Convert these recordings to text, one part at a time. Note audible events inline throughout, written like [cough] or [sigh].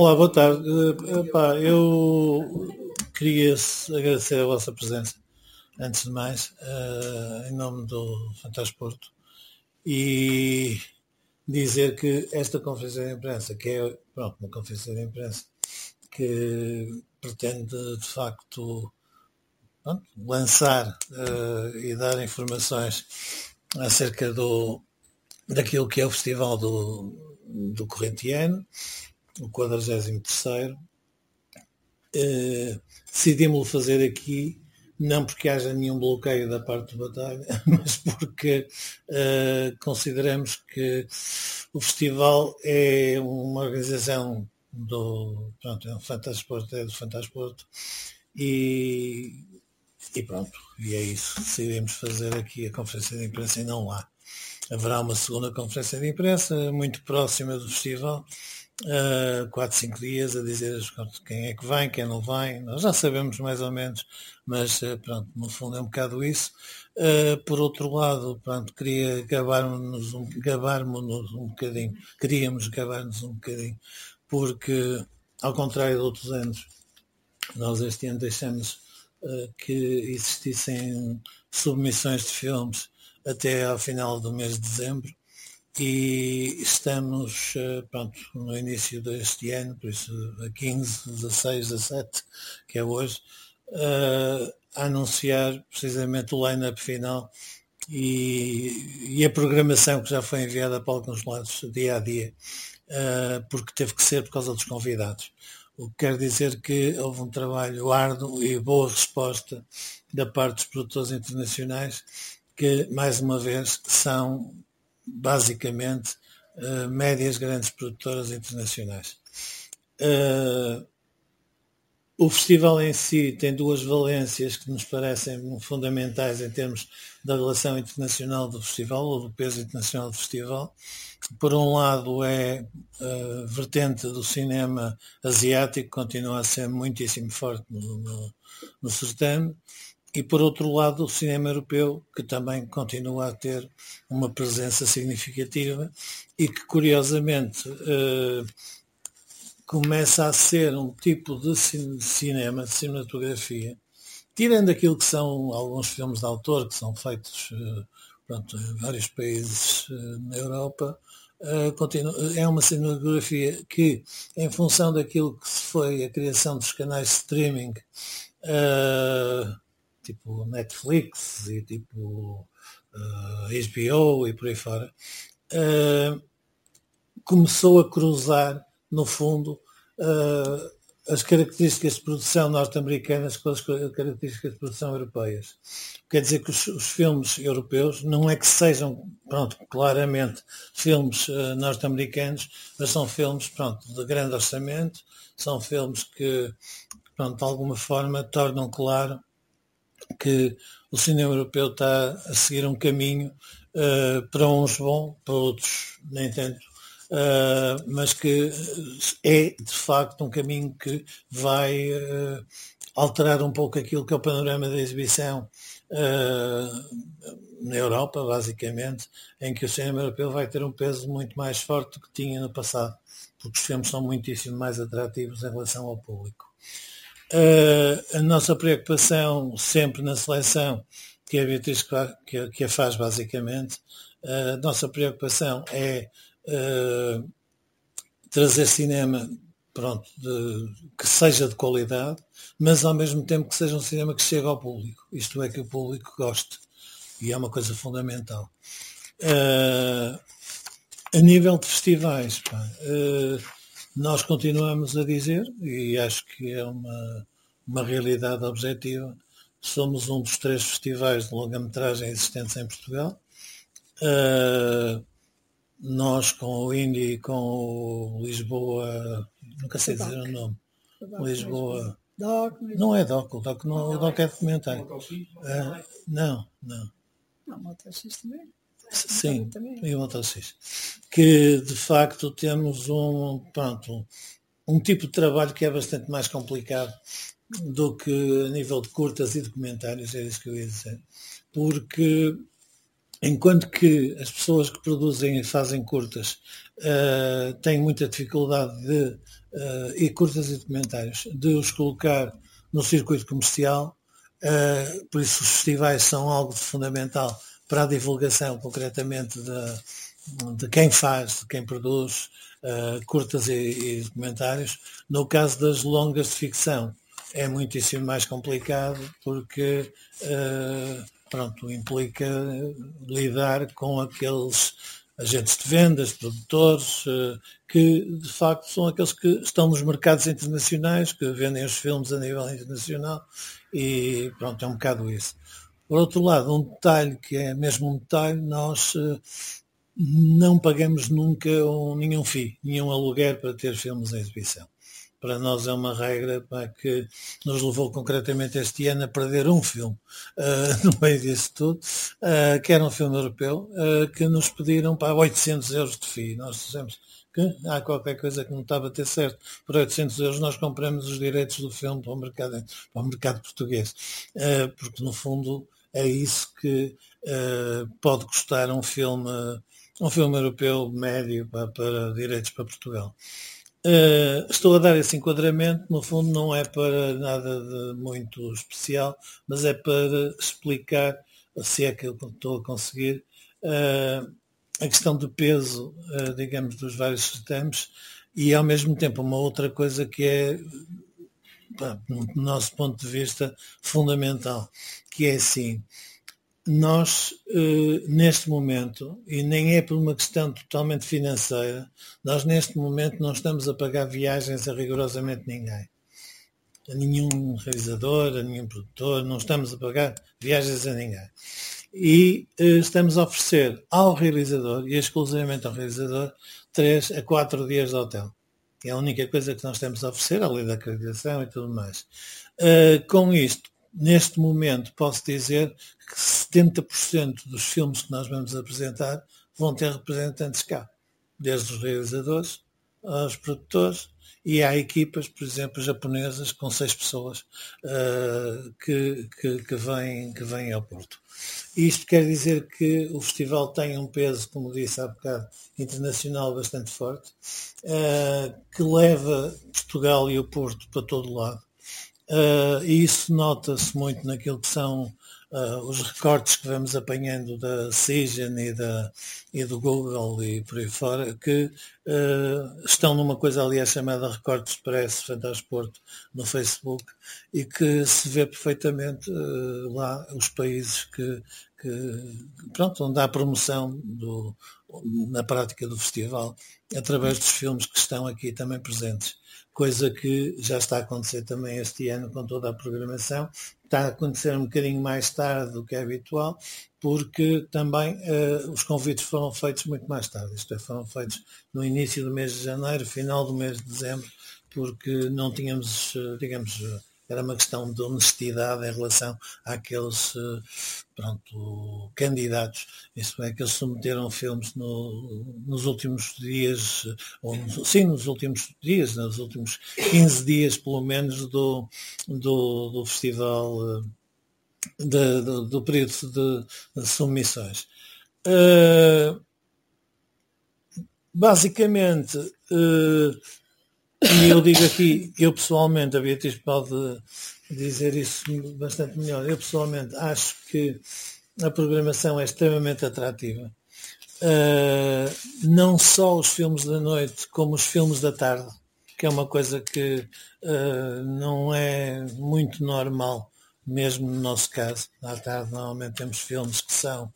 Olá, boa tarde. Uh, epá, eu queria agradecer a vossa presença, antes de mais, uh, em nome do Fantasporto, e dizer que esta conferência de imprensa, que é pronto, uma conferência de imprensa, que pretende de facto pronto, lançar uh, e dar informações acerca do, daquilo que é o festival do, do Correntiano, o 43 uh, decidimos fazer aqui não porque haja nenhum bloqueio da parte do Batalha, [laughs] mas porque uh, consideramos que o festival é uma organização do pronto, é um Fantasporto, é do Fantasporto e, e pronto, e é isso. Decidimos fazer aqui a conferência de imprensa e não lá. Haverá uma segunda conferência de imprensa muito próxima do festival uh, quatro, cinco dias a dizer quem é que vem, quem não vem. Nós já sabemos mais ou menos, mas uh, pronto, no fundo é um bocado isso. Uh, por outro lado, pronto, queria gabar-nos um, gabar um bocadinho, queríamos gabar-nos um bocadinho, porque ao contrário de outros anos, nós este ano deixamos uh, que existissem submissões de filmes até ao final do mês de dezembro e estamos eh, pronto, no início deste ano, por isso a 15, 16, 17, que é hoje, uh, a anunciar precisamente o line-up final e, e, a programação que já foi enviada para alguns lados dia a dia, uh, porque teve que ser por causa dos convidados. O que quer dizer que houve um trabalho árduo e boa resposta da parte dos produtores internacionais que, mais uma vez, são basicamente uh, médias grandes produtoras internacionais. Uh, o festival em si tem duas valências que nos parecem fundamentais em termos da relação internacional do festival, ou do peso internacional do festival. Por um lado é a vertente do cinema asiático, continua a ser muitíssimo forte no, no, no certame, e por outro lado o cinema europeu, que também continua a ter uma presença significativa e que curiosamente eh, começa a ser um tipo de cinema, de cinematografia, tirando aquilo que são alguns filmes de autor que são feitos eh, pronto, em vários países eh, na Europa, é uma cinematografia que, em função daquilo que foi a criação dos canais de streaming, tipo Netflix e tipo uh, eh, HBO e por aí fora, uh, começou a cruzar, no fundo, uh, as características de produção norte-americanas com as características de produção europeias. Quer dizer que os, os, filmes europeus não é que sejam, pronto, claramente filmes uh, norte-americanos, mas são filmes, pronto, de grande orçamento, são filmes que, pronto, de alguma forma tornam claro que o cinema europeu está a seguir um caminho uh, para uns bom, para outros nem tanto, uh, mas que é de facto um caminho que vai uh, alterar um pouco aquilo que é o panorama da exibição na Europa, basicamente, em que o cinema europeu vai ter um peso muito mais forte do que tinha no passado, porque os filmes são muitíssimo mais atrativos em relação ao público. Uh, a nossa preocupação sempre na seleção, que é a Beatriz que, que a faz basicamente, uh, a nossa preocupação é uh, trazer cinema pronto, de, que seja de qualidade, mas ao mesmo tempo que seja um cinema que chegue ao público. Isto é que o público goste. E é uma coisa fundamental. A nível de festivais, pá, nós continuamos a dizer, e acho que é uma, uma realidade objetiva, somos um dos três festivais de longa-metragem existentes em Portugal. Uh, nós com o Indy e com o Lisboa, nunca sei dizer o nome, Lisboa. Doc, não é Doc, o Doc, não, o Doc é documentário. Uh, não, não. Não, Motor também. Sim, e o Motocis. Que de facto temos um, pronto, um tipo de trabalho que é bastante mais complicado do que a nível de curtas e documentários, é isso que eu ia dizer. Porque enquanto que as pessoas que produzem e fazem curtas uh, têm muita dificuldade de, uh, e curtas e documentários, de os colocar no circuito comercial, uh, por isso os festivais são algo fundamental para a divulgação concretamente de, de quem faz, de quem produz curtas e, e documentários. No caso das longas de ficção, é muitíssimo mais complicado porque uh, pronto, implica lidar com aqueles agentes de vendas, produtores, uh, que de facto são aqueles que estão nos mercados internacionais, que vendem os filmes a nível internacional e pronto, é um bocado isso. Por outro lado, um detalhe que é mesmo um detalhe, nós uh, não pagamos nunca um, nenhum FII, nenhum aluguer para ter filmes em exibição para nós é uma regra pá, que nos levou concretamente este ano a perder um filme uh, [laughs] no meio disso tudo, uh, que era um filme europeu, que nos pediram para 800 euros de FII. Nós dissemos há qualquer coisa que não estava a ter certo. Por 800 euros nós compramos os direitos do filme para o mercado, para o mercado português, porque no fundo é isso que pode custar um filme, um filme europeu médio para, para direitos para Portugal. Uh, estou a dar esse enquadramento, no fundo não é para nada de muito especial, mas é para explicar, se é que eu estou a conseguir, uh, a questão do peso, uh, digamos, dos vários sistemas e ao mesmo tempo uma outra coisa que é, do nosso ponto de vista, fundamental, que é assim, nós, eh, neste momento, e nem é por uma questão totalmente financeira, nós neste momento não estamos a pagar viagens a rigorosamente ninguém. A nenhum realizador, a nenhum produtor, não estamos a pagar viagens a ninguém. E eh, estamos a oferecer ao realizador, e exclusivamente ao realizador, 3 a 4 dias de hotel. É a única coisa que nós temos a oferecer, além da acreditação e tudo mais. Uh, com isto, neste momento posso dizer que 70% dos filmes que nós vamos apresentar vão ter representantes cá, desde os realizadores aos produtores e há equipas, por exemplo, japonesas com seis pessoas uh, que, que, que, vêm, que vêm ao Porto. Isto quer dizer que o festival tem um peso, como disse há bocado, internacional bastante forte, uh, que leva Portugal e o Porto para todo lado. Uh, e isso nota-se muito naquilo que são uh, os recortes que vamos apanhando da Cision e, da, e do Google e por aí fora, que uh, estão numa coisa aliás chamada Recortes Expresso Fantasporto no Facebook e que se vê perfeitamente uh, lá os países que, que, pronto, onde há promoção do, na prática do festival através dos filmes que estão aqui também presentes coisa que já está a acontecer também este ano com toda a programação. Está a acontecer um bocadinho mais tarde do que é habitual, porque também uh, os convites foram feitos muito mais tarde. Isto é, foram feitos no início do mês de janeiro, final do mês de dezembro, porque não tínhamos, eh, digamos, era uma questão de honestidade em relação àqueles eh, pronto, candidatos. Isso é que eles submeteram filmes no, nos últimos dias, ou, sim, nos últimos dias, nos últimos 15 dias pelo menos do, do, do festival, eh, de, do, do, período de, de submissões. Uh, basicamente, uh, e eu digo aqui, eu pessoalmente, a Beatriz pode dizer isso bastante melhor, eu pessoalmente acho que a programação é extremamente atrativa. Uh, não só os filmes da noite, como os filmes da tarde, que é uma coisa que uh, não é muito normal, mesmo no nosso caso. À tarde normalmente temos filmes que são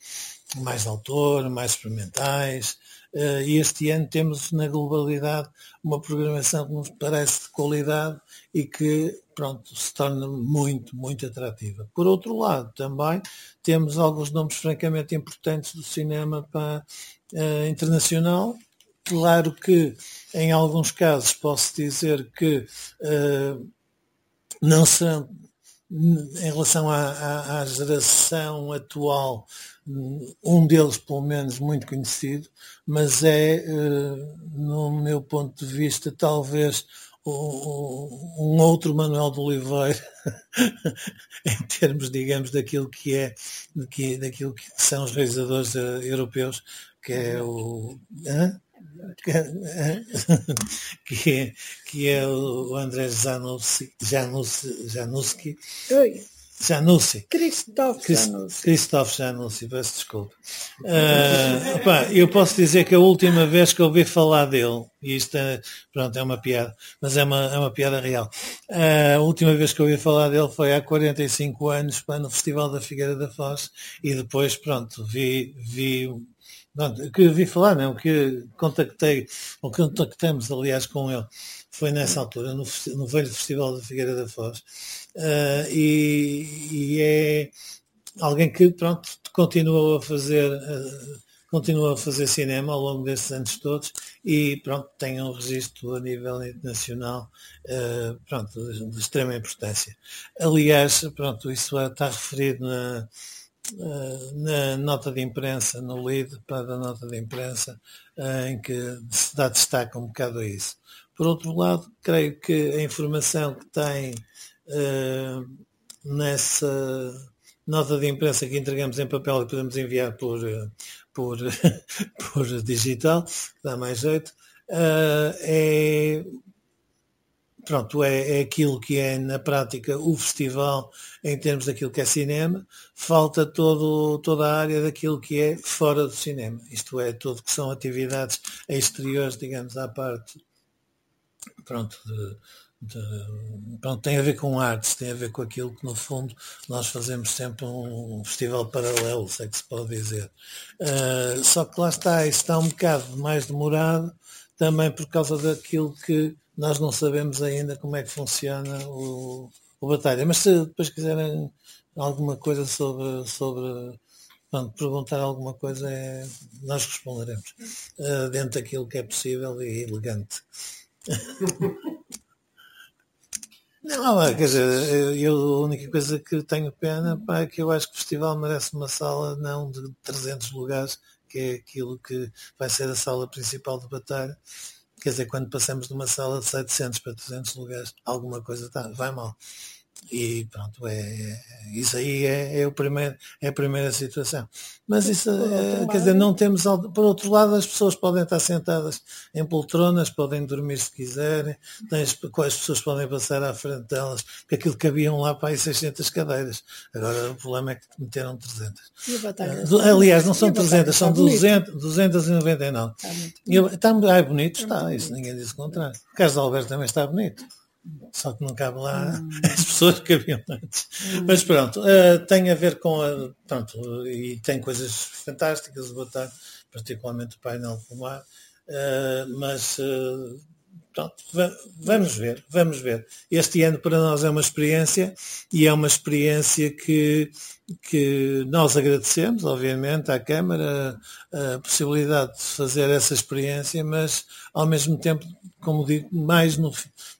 mais de autor, mais experimentais, e este ano temos na globalidade uma programação que nos parece de qualidade e que pronto, se torna muito, muito atrativa. Por outro lado, também temos alguns nomes francamente importantes do cinema para, uh, internacional. Claro que em alguns casos posso dizer que uh, não serão em relação à, à, à, geração atual, um deles pelo menos muito conhecido, mas é, eh, no meu ponto de vista, talvez um outro Manuel de Oliveira [laughs] em termos, digamos, daquilo que é daquilo que são os realizadores uh, europeus, que é o [laughs] que, é, que é o André Janussi, Janussi, Janussi. Christophe Janussi. Christophe Janussi, peço desculpa. Uh, opa, eu posso dizer que a última vez que ouvi falar dele, e isto é, pronto, é uma piada, mas é uma, é uma piada real. Uh, a última vez que ouvi falar dele foi há 45 anos, no Festival da Figueira da Foz, e depois, pronto, vi, vi Pronto, que vi falar, não, que contactei, ou que contactamos, aliás, com ele, foi nessa altura, no, no velho Festival da Figueira da Foz, uh, e, e, é alguém que, pronto, continuou a fazer, uh, continua a fazer cinema ao longo desses anos todos e, pronto, tem um registro a nível internacional, uh, pronto, de, de extrema importância. Aliás, pronto, isso está referido na eh, na nota de imprensa, no lead para a nota de imprensa, eh, em que se dá destaque um bocado a isso. Por outro lado, creio que a informação que tem nessa nota de imprensa que entregamos em papel e podemos enviar por, por, [laughs] por digital, dá mais jeito, uh, é pronto, é, é aquilo que é na prática o festival em termos daquilo que é cinema, falta todo, toda a área daquilo que é fora do cinema, isto é, tudo que são atividades exteriores, digamos, à parte, pronto, de, de, pronto, tem a ver com artes, tem a ver com aquilo que no fundo nós fazemos sempre um festival paralelo, se é que se pode dizer. Uh, só que lá está, isso está um bocado mais demorado, também por causa daquilo que nós não sabemos ainda como é que funciona o, o Batalha. Mas se depois quiserem alguma coisa sobre, sobre pronto, perguntar alguma coisa, é, nós responderemos uh, dentro daquilo que é possível e elegante. [laughs] Não, quer dizer, eu, a única coisa que tenho pena pá, é que eu acho que o festival merece uma sala não de 300 lugares, que é aquilo que vai ser a sala principal de batalha, Quer dizer, quando passamos de uma sala de 700 para 300 lugares, alguma coisa tá, vai mal. E pronto, é, é isso aí é, é, o primeiro, é a primeira situação. Mas isso, é, quer dizer, não temos. Por outro lado, as pessoas podem estar sentadas em poltronas, podem dormir se quiserem, as, as pessoas podem passar à frente delas, porque aquilo cabiam lá para aí 600 cadeiras. Agora o problema é que meteram 300. Uh, aliás, não são 300, são 200, 299. Está, muito, está, ah, bonito, está, isso ninguém diz o contrário. O de Alberto também está bonito só que não cabe lá hum. as pessoas que haviam antes. Hum. Mas pronto, uh, tem a ver com a, pronto, e tem coisas fantásticas, o botar, particularmente o painel pomar, uh, mas uh, pronto, vamos ver, vamos ver. Este ano para nós é uma experiência e é uma experiência que, que nós agradecemos, obviamente, à Câmara a possibilidade de fazer essa experiência, mas ao mesmo tempo, como digo, mais no,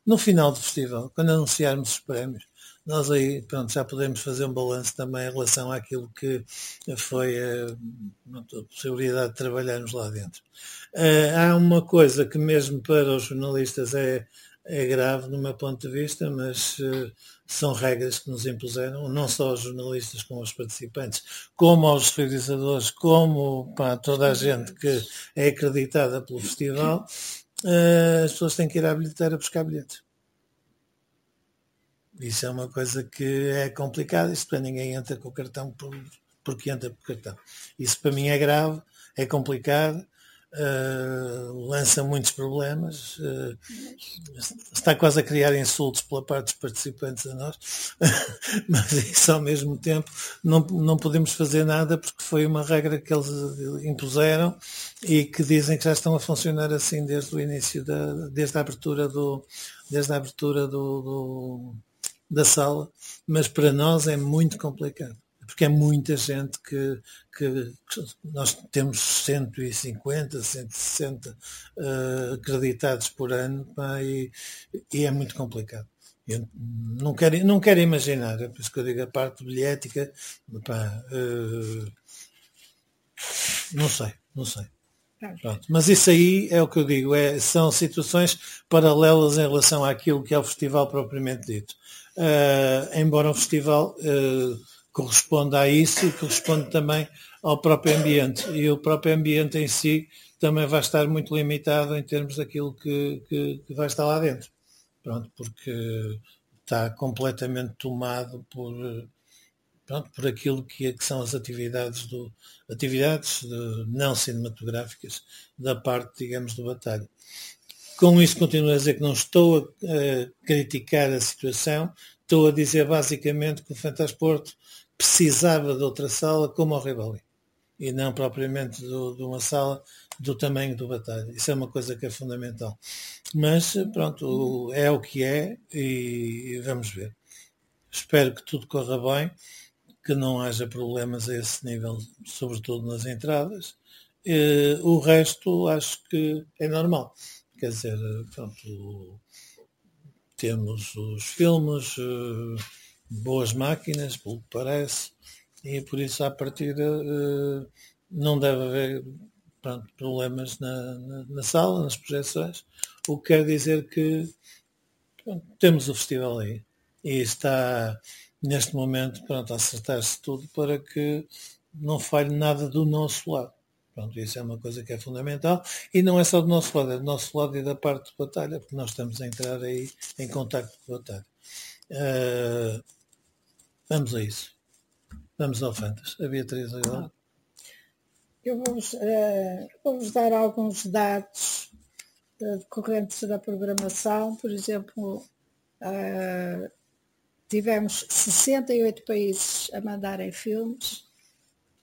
no final do festival, quando anunciarmos os prémios, nós aí pronto, já podemos fazer um balanço também em relação àquilo que foi a, a possibilidade de trabalharmos lá dentro. Uh, há uma coisa que mesmo para os jornalistas é, é grave do meu ponto de vista, mas uh, são regras que nos impuseram, não só aos jornalistas como aos participantes, como aos realizadores, como para toda a gente que é acreditada pelo festival, as pessoas têm que ir à bilheteira buscar bilhetes. Isso é uma coisa que é complicada, isto é, ninguém entra com o cartão por, porque entra por cartão. Isso para mim é grave, é complicado, uh, lança muitos problemas, uh, está quase a criar insultos pela parte dos participantes a nós, [laughs] mas isso ao mesmo tempo não, não podemos fazer nada porque foi uma regra que eles impuseram e que dizem que já estão a funcionar assim desde o início da, desde a abertura do, desde a abertura do, do da sala, mas para nós é muito complicado, porque é muita gente que, que, nós temos 150, 160 uh, acreditados por ano pá, e, e, é muito complicado. Eu não quero, não quero imaginar, é por isso que eu digo a parte bilhética, pá, uh, não sei, não sei. Pronto. Mas isso aí é o que eu digo, é, são situações paralelas em relação àquilo que é o festival propriamente dito. Uh, embora o festival uh, corresponda a isso e corresponde também ao próprio ambiente. E o próprio ambiente em si também vai estar muito limitado em termos daquilo que, que, que vai estar lá dentro. Pronto, porque está completamente tomado por, pronto, por aquilo que, que, são as atividades, do, atividades de, não cinematográficas da parte, digamos, do Batalha. Com isso continuo a dizer que não estou a, a criticar a situação, estou a dizer basicamente que o Fantasporto precisava de outra sala como o Rivali e não propriamente do, de uma sala do tamanho do Batalha. Isso é uma coisa que é fundamental. Mas pronto, é o que é e vamos ver. Espero que tudo corra bem, que não haja problemas a esse nível, sobretudo nas entradas. o resto acho que é normal. Quer dizer, pronto, temos os filmes, eh, boas máquinas, pelo que parece, e por isso à partida eh, não deve haver pronto, problemas na, na, na, sala, nas projeções, o que quer dizer que pronto, temos o festival aí e está neste momento pronto, a acertar-se tudo para que não falhe nada do nosso lado. Pronto, isso é uma coisa que é fundamental e não é só do nosso lado, é do nosso lado e da parte de batalha, porque nós estamos a entrar aí em contacto a batalha. Uh, vamos a isso. Vamos ao Fantas. A Beatriz agora. Eu vou-vos uh, vou dar alguns dados decorrentes da programação. Por exemplo, uh, tivemos 68 países a mandarem filmes.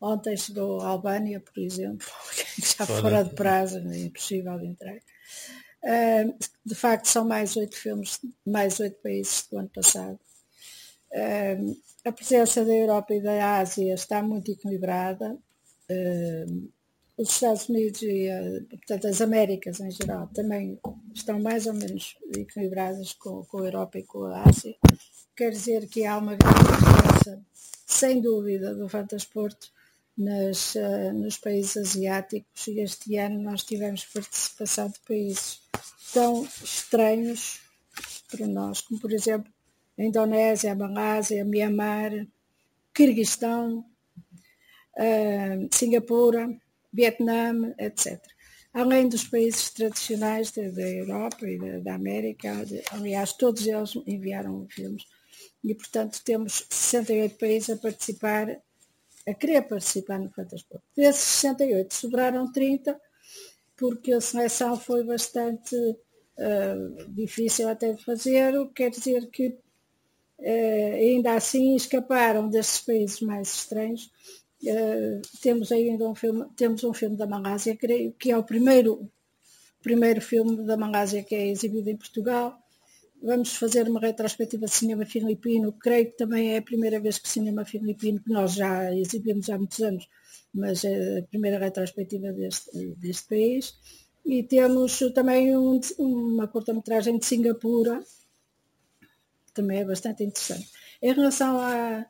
Ontem chegou a Albânia, por exemplo, [laughs] já fora, fora de prazo, é impossível de entrar. Uh, de facto, são mais oito filmes, mais oito países do ano passado. Uh, a presença da Europa e da Ásia está muito equilibrada. Os Estados Unidos e a, portanto, as Américas em geral também estão mais ou menos equilibradas com, com a Europa e com a Ásia. Quer dizer que há uma grande diferença, sem dúvida, do Fantasporto nas, uh, nos países asiáticos e este ano nós tivemos participação de países tão estranhos para nós, como por exemplo Indonésia, Malásia, Mianmar, Kirguistão, uh, Singapura, Vietnã, etc. Além dos países tradicionais da, Europa e da, da América, aliás, todos eles enviaram filmes. E, portanto, temos 68 países a participar a querer participar no Fantasport. Desses 68 sobraram 30, porque a seleção foi bastante uh, difícil até de fazer, o que quer dizer que ainda assim escaparam desses países mais estranhos. Uh, temos ainda um filme, temos um filme da Malásia, creio, que é o primeiro, primeiro filme da Malásia que é exibido em Portugal vamos fazer uma retrospectiva de cinema filipino, creio que também é a primeira vez que cinema filipino, que nós já exibimos há muitos anos, mas é a primeira retrospectiva deste, deste país. E temos também um, uma curta-metragem de Singapura, também é bastante interessante. Em relação à,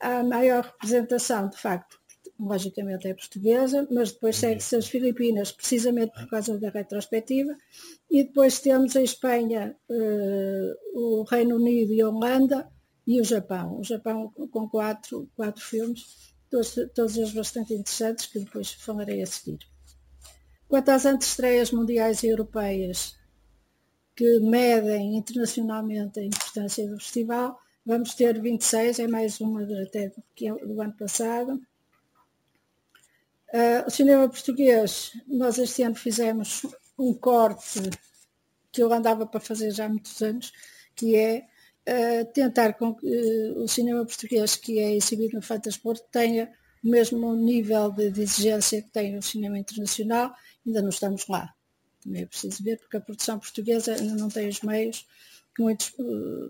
à maior representação, de facto, logicamente é portuguesa, mas depois segue-se as Filipinas, precisamente por causa da retrospectiva, e depois temos a Espanha, uh, o Reino Unido e a Holanda e o Japão. O Japão com quatro, quatro filmes, todos, todos eles bastante interessantes, que depois falarei a seguir. Quanto às antestreias mundiais e europeias, que medem internacionalmente a importância do festival, vamos ter 26, é mais uma até é do ano passado, Uh, o cinema português, nós este ano fizemos um corte que eu andava para fazer já há muitos anos, que é uh, tentar com que uh, o cinema português que é exibido no Fantasport tenha o mesmo nível de, de, exigência que tem o cinema internacional, ainda não estamos lá. Também é preciso ver, porque a produção portuguesa ainda não tem os meios que muitos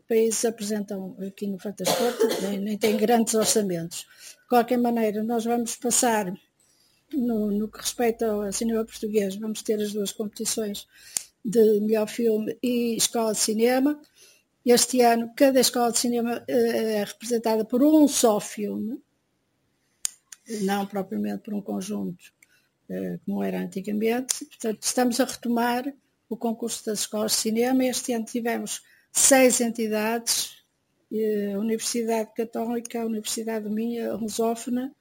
países apresentam aqui no Fantasport, nem, nem tem grandes orçamentos. De qualquer maneira, nós vamos passar no, no que respeita ao cinema português, vamos ter as duas competições de melhor filme e escola de cinema. Este ano, cada escola de cinema eh, é representada por um só filme, não propriamente por um conjunto como era antigamente. Portanto, estamos a retomar o concurso das escolas de cinema. Este ano tivemos seis entidades, a Universidade Católica, a Universidade Minha, a Lusófona,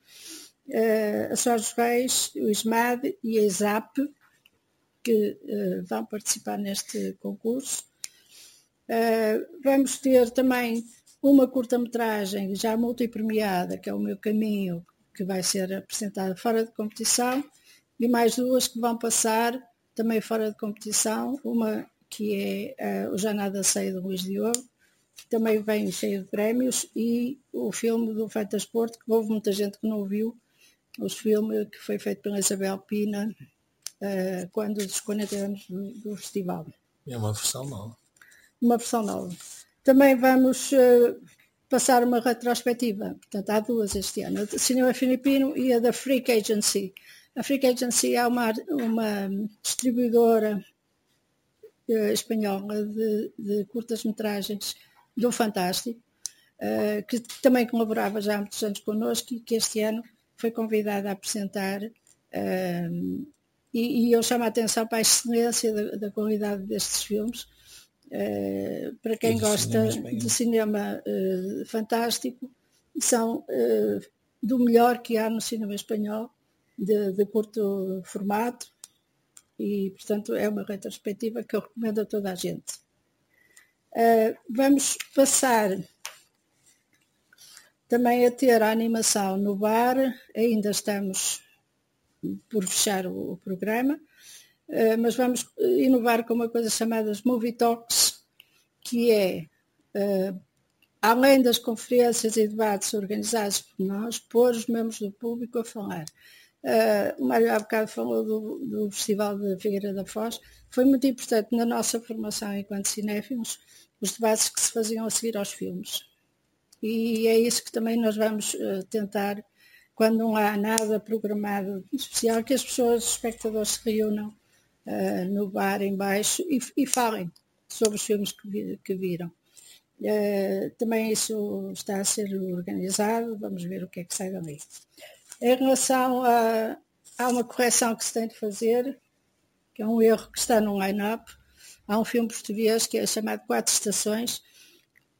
a Sós Reis, o ISMAD e a ISAP, que vão participar neste concurso. Vamos ter também uma curta-metragem já multipremiada, que é o meu caminho, que vai ser apresentada fora de competição, e mais duas que vão passar também fora de competição, uma que é uh, o Já Nada Sei do Luís Diogo, que também vem cheio de prémios, e o filme do Fantasporto, que houve muita gente que não viu, o filme que foi feito pela Isabel Pina, uh, quando dos 40 anos do, do festival. É uma versão nova. Uma versão nova. Também vamos uh, passar uma retrospectiva, portanto há duas este ano, a do Cinema Filipino e a da Freak Agency. A Freak Agency é uma, uma distribuidora uh, espanhola de, de curtas-metragens do Fantástico, uh, que também colaborava já há muitos anos connosco e que este ano foi convidada a apresentar uh, e, e, eu chamo a atenção para a excelência da, da qualidade destes filmes Uh, para quem gosta cinema de cinema fantástico, são do melhor que há no cinema espanhol, de, de, curto formato, e portanto é uma retrospectiva que eu recomendo a toda a gente. vamos passar também a ter a animação no bar, ainda estamos por fechar o, o programa. Uh, mas vamos inovar com uma coisa chamada Movie Talks, que é, uh, além das conferências e debates organizados por nós, pôr os membros do público a falar. Uh, o Mário há bocado falou do, do Festival de Figueira da Foz. Foi muito importante na nossa formação enquanto cinéfilos os debates que se faziam a seguir aos filmes. E é isso que também nós vamos uh, tentar, quando não há nada programado especial, que as pessoas, os espectadores se reúnam uh, no bar embaixo e, e falem sobre os filmes que, que viram. Também isso está a ser organizado, vamos ver o que é que sai dali. Em relação a, há uma correção que se tem de fazer, que é um erro que está no line-up. Há um filme português que é chamado Quatro Estações,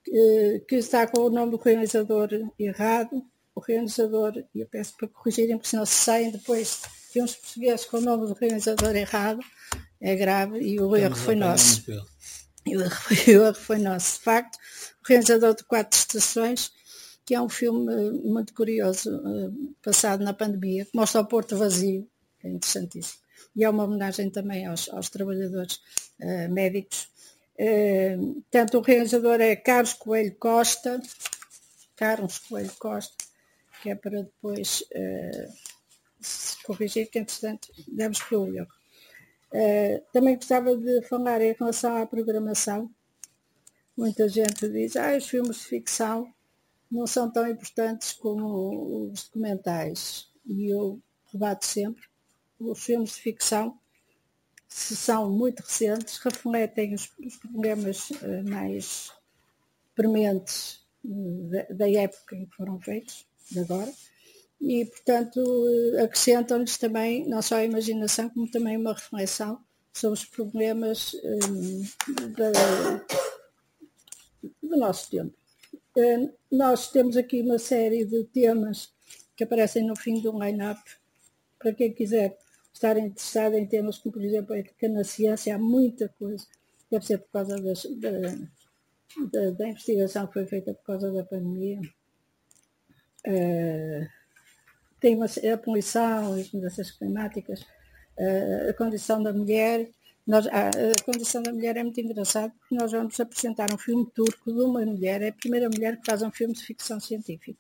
que, que está com o nome do realizador errado. O realizador, e eu peço para corrigirem, porque senão se saem depois filmes portugueses com o nome do realizador errado, é grave e o erro foi nosso. E o erro, [laughs] o erro foi nosso. De facto, o realizador de Quatro Estações, que é um filme eh, muito curioso, eh, passado na pandemia, que mostra o Porto vazio, é interessantíssimo. E é uma homenagem também aos, aos trabalhadores uh, médicos. Uh, tanto o realizador é Carlos Coelho Costa, Carlos Coelho Costa, que é para depois uh, se corrigir, que entretanto demos para o erro. Uh, também gostava de falar em relação à programação. Muita gente diz, ah, os filmes de ficção não são tão importantes como os documentais. E eu rebato sempre, os filmes de ficção, se são muito recentes, refletem os, os problemas uh, mais prementes uh, da, da, época em que foram feitos, de agora, e, portanto, acrescentam-lhes também não só a imaginação, como também uma reflexão sobre os problemas um, da, do nosso tempo. Um, nós temos aqui uma série de temas que aparecem no fim do line-up. Para quem quiser estar interessado em temas como, por exemplo, a ética na ciência, há muita coisa. Deve ser por causa das, da, da, da, investigação que foi feita por causa da pandemia. Uh, tem uma, a poluição, as mudanças climáticas, a condição da mulher. Nós, a, a, condição da mulher é muito engraçado porque nós vamos apresentar um filme turco de uma mulher, é a primeira mulher que faz um filme de ficção científica.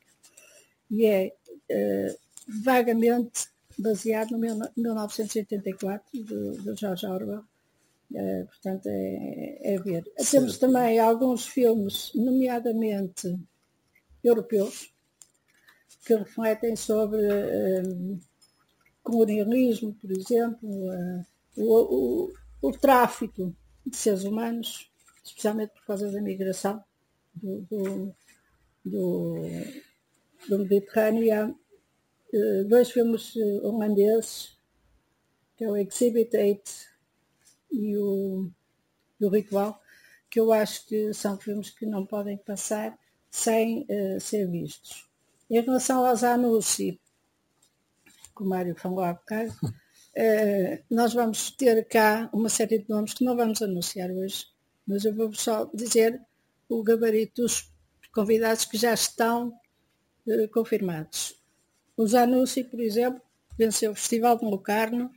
E é uh, vagamente baseado no 1984, do, do George Orwell. Uh, portanto, é, é ver. Certo. Temos também alguns filmes, nomeadamente europeus, que refletem sobre um, colonialismo, por exemplo, uh, o, o, o, tráfico de seres humanos, especialmente por causa da migração do, do, do, do Mediterrâneo. Há uh, dois filmes holandeses, que é o Exhibit 8 e o, e o Ritual, que eu acho que são filmes que não podem passar sem uh, ser vistos. Em relação aos anúncios, que o Mário falou há bocado, [laughs] nós vamos ter cá uma série de nomes que não vamos anunciar hoje, mas eu vou só dizer o gabarito dos convidados que já estão uh, confirmados. O Zanussi, por exemplo, venceu o Festival de Locarno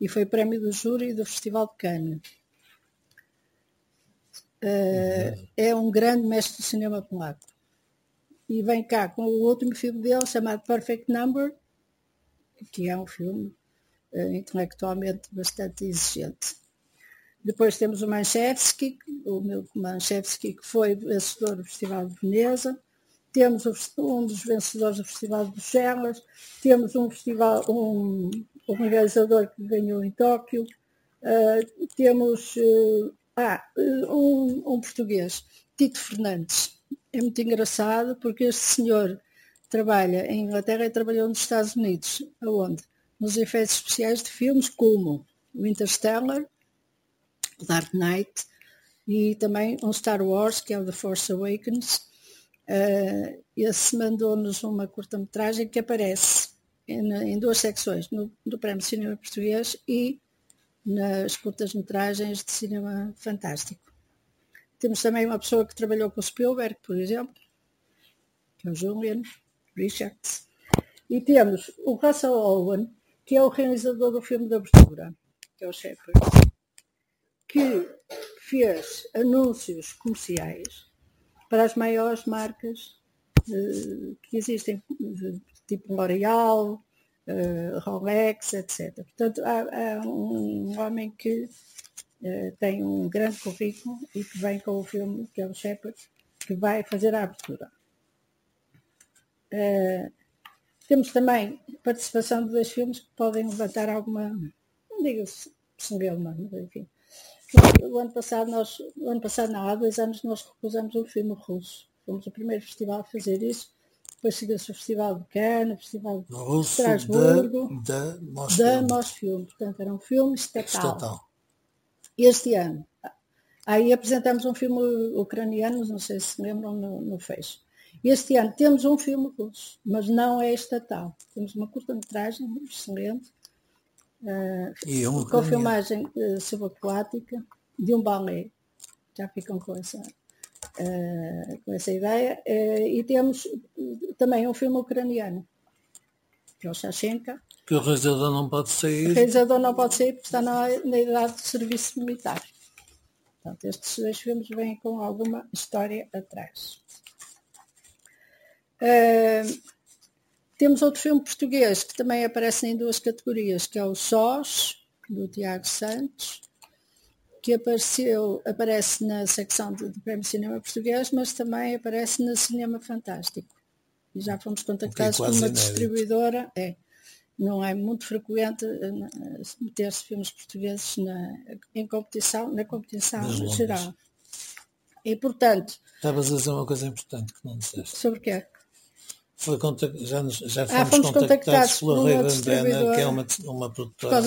e foi prémio do júri do Festival de Cannes. Uh, é um grande mestre de cinema polaco. E vem cá com o último filme dele chamado Perfect Number, que é um filme intelectualmente bastante exigente. Depois temos o Manchevski, o meu Manchevski, que foi vencedor do Festival de Veneza. Temos um dos vencedores do Festival de Bruxelas. Temos um festival, um, realizador que ganhou em Tóquio. Uh, temos uh, ah, um, um português, Tito Fernandes. É muito engraçado porque este senhor trabalha em Inglaterra e trabalhou nos Estados Unidos. Aonde? Nos efeitos especiais de filmes como o Interstellar, Dark Knight e também um Star Wars, que é o The Force Awakens. Uh, esse mandou-nos uma curta-metragem que aparece em, em duas secções, no, no Prémio de Cinema Português e nas curtas-metragens de cinema fantástico. Temos também uma pessoa que trabalhou com o Spielberg, por exemplo, que é o Julian Richards. E temos o Russell Owen, que é o realizador do filme da abertura, que é o Shepard que fez anúncios comerciais para as maiores marcas uh, que existem, tipo L'Oréal, uh, Rolex, etc. Portanto, há, há um homem que uh, tem um grande currículo e que vem com o filme, que é o Shepard, que vai fazer a abertura. Temos também participação de dois filmes que podem levantar alguma, não digo celeuma, mas enfim, o ano passado, nós, o ano passado não, há dois anos nós recusamos um filme russo. Fomos o primeiro festival a fazer isso. Depois seguiu-se o Festival de Cannes, o Festival de Russo Estrasburgo, da, da Mosfilm. Portanto, era um filme estatal. estatal. Este ano, aí apresentamos um filme ucraniano, não sei se lembram, no, no Fecho. Este ano temos um filme russo, mas não é estatal. Temos uma curta-metragem excelente, uh, com filmagem uh, subaquática de um balé. Já ficam com essa, uh, com essa ideia. Uh, e temos também um filme ucraniano, que é o Shashenka. Que o realizador não pode sair. O realizador não pode sair porque está na, na idade de serviço militar. Portanto, estes dois filmes vêm com alguma história atrás. Uh, temos outro filme português que também aparece em duas categorias, que é o Sós, do Tiago Santos, que apareceu, aparece na secção do, do Prémio Cinema Português, mas também aparece no Cinema Fantástico. E já fomos contactados por uma inédito. distribuidora. É, não é muito frequente eh, meter-se filmes portugueses na, em competição, na competição geral. E portanto. Estavas a dizer uma coisa importante que não disseste. Sobre o quê? Foi já, já ah, fomos, ah, fomos contactados, contactados pela Raven Banner, que é uma, uma produtora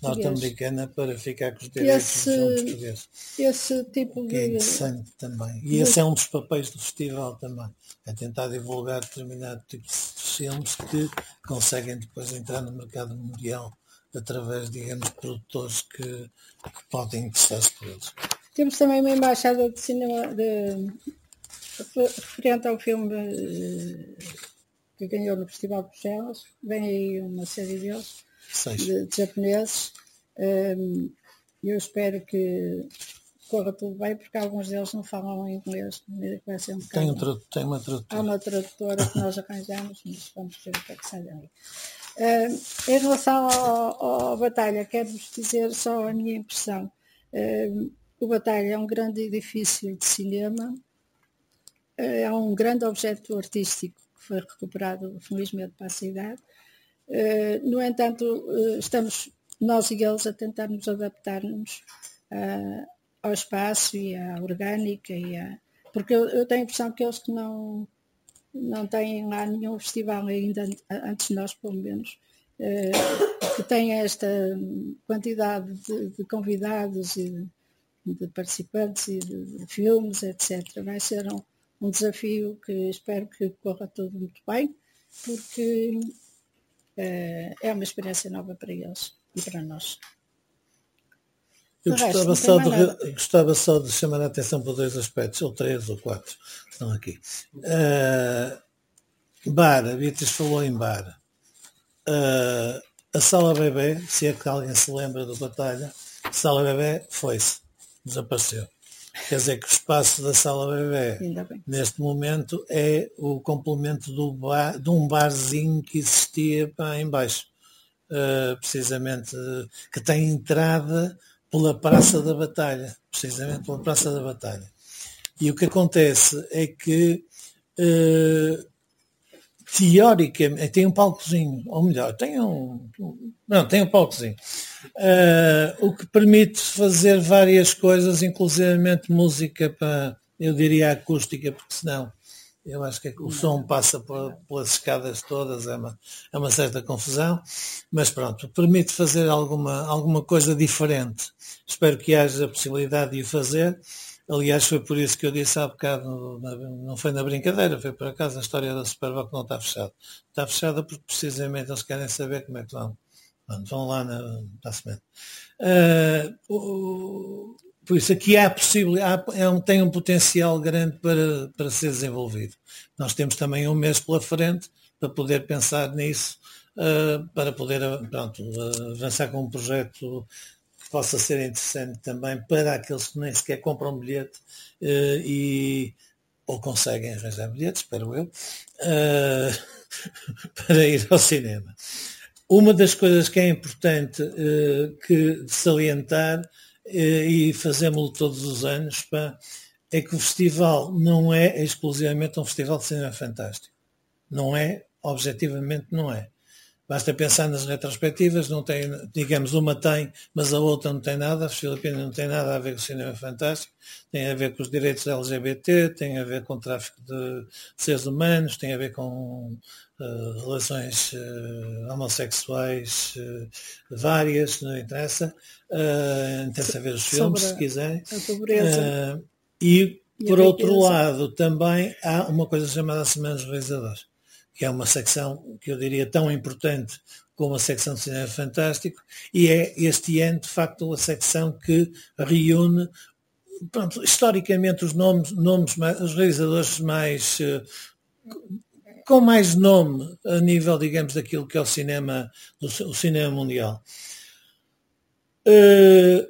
norte-americana, para ficar com os direitos esse, do filme português. Esse tipo que é de... é interessante também. E de... esse é um dos papéis do festival também. É tentar divulgar determinado tipo de filmes que conseguem depois entrar no mercado mundial através, digamos, de produtores que, que podem interessar-se por eles. Temos também uma embaixada de cinema de Referente ao filme eh, que ganhou no Festival de Bruxelas, vem aí uma série deles, de, de, japoneses. Um, eu espero que corra tudo bem, porque alguns deles não falam inglês. Vai ser um tem, um tem uma tradutora. Há uma tradutora que nós arranjamos, mas vamos ver o que é que sai daí. Uh, em relação ao, Batalha, quero-vos dizer só a minha impressão. Uh, o Batalha é um grande edifício de cinema, é um grande objeto artístico que foi recuperado, felizmente, para a cidade. Eh, no entanto, eh, estamos nós e eles a tentar nos adaptar-nos ao espaço e à orgânica e a... porque eu, tenho a impressão que eles que não não têm lá nenhum festival ainda antes de nós pelo menos que tem esta quantidade de, de convidados e de, de, participantes e de, de, filmes, etc. Vai ser um, um desafio que espero que corra tudo muito bem, porque é uma experiência nova para eles e para nós. Eu gostava, só de, gostava só de chamar a atenção para dois aspectos, ou três ou quatro, estão aqui. Uh, bar, a Beatriz falou em bar. Uh, a sala bebê, se é que alguém se lembra do Batalha, a sala bebê foi-se, desapareceu. Quer dizer que o espaço da sala bebê, neste momento, é o complemento do bar, de um barzinho que existia para em baixo. Uh, precisamente, que tem entrada pela Praça da Batalha, precisamente pela Praça da Batalha. E o que acontece é que, uh, teoricamente, tem um palcozinho, ou melhor, tem um. Não, tem um palcozinho. Uh, o que permite fazer várias coisas, inclusivamente música para, eu diria acústica, porque senão eu acho que o som passa pelas escadas todas, é uma, é uma certa confusão, mas pronto, permite fazer alguma, alguma coisa diferente. Espero que haja a possibilidade de o fazer. Aliás, foi por isso que eu disse há bocado, não foi na brincadeira, foi por acaso a história da Superboc não está fechada. Está fechada porque precisamente eles querem saber como é que vão. Vão lá na, na semana. Uh, por isso aqui há possibilidade, é um, tem um potencial grande para, para ser desenvolvido. Nós temos também um mês pela frente para poder pensar nisso, uh, para poder pronto, avançar com um projeto possa ser interessante também para aqueles que nem sequer compram bilhete uh, e ou conseguem arranjar bilhetes, espero eu, uh, [laughs] para ir ao cinema. Uma das coisas que é importante que salientar eh, e fazemos-lo todos os anos, pá, é que o festival não é exclusivamente um festival de cinema fantástico. Não é, objetivamente não é. Basta pensar nas retrospectivas, não tem, digamos, uma tem, mas a outra não tem nada, as Filipinas não tem nada a ver com o cinema fantástico, tem a ver com os direitos LGBT, tem a ver com o tráfico de seres humanos, tem a ver com uh, relações uh, homossexuais uh, várias, não interessa, interessa ver os filmes, se quiserem. e, e por outro lado, também há uma coisa chamada Semana dos Realizadores que é uma secção que eu diria tão importante como a secção de cinema fantástico, e é este ano, de facto, a secção que reúne, pronto, historicamente, os nomes, nomes os realizadores mais eh, com mais nome a nível, digamos, daquilo que é o cinema, o cinema mundial. Uh,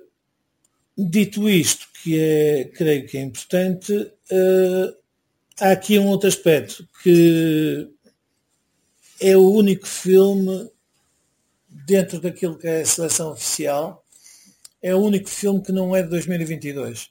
dito isto, que é, creio que é importante, uh, há aqui um outro aspecto que é o único filme dentro daquilo que é a seleção oficial, é o único filme que não é de 2022.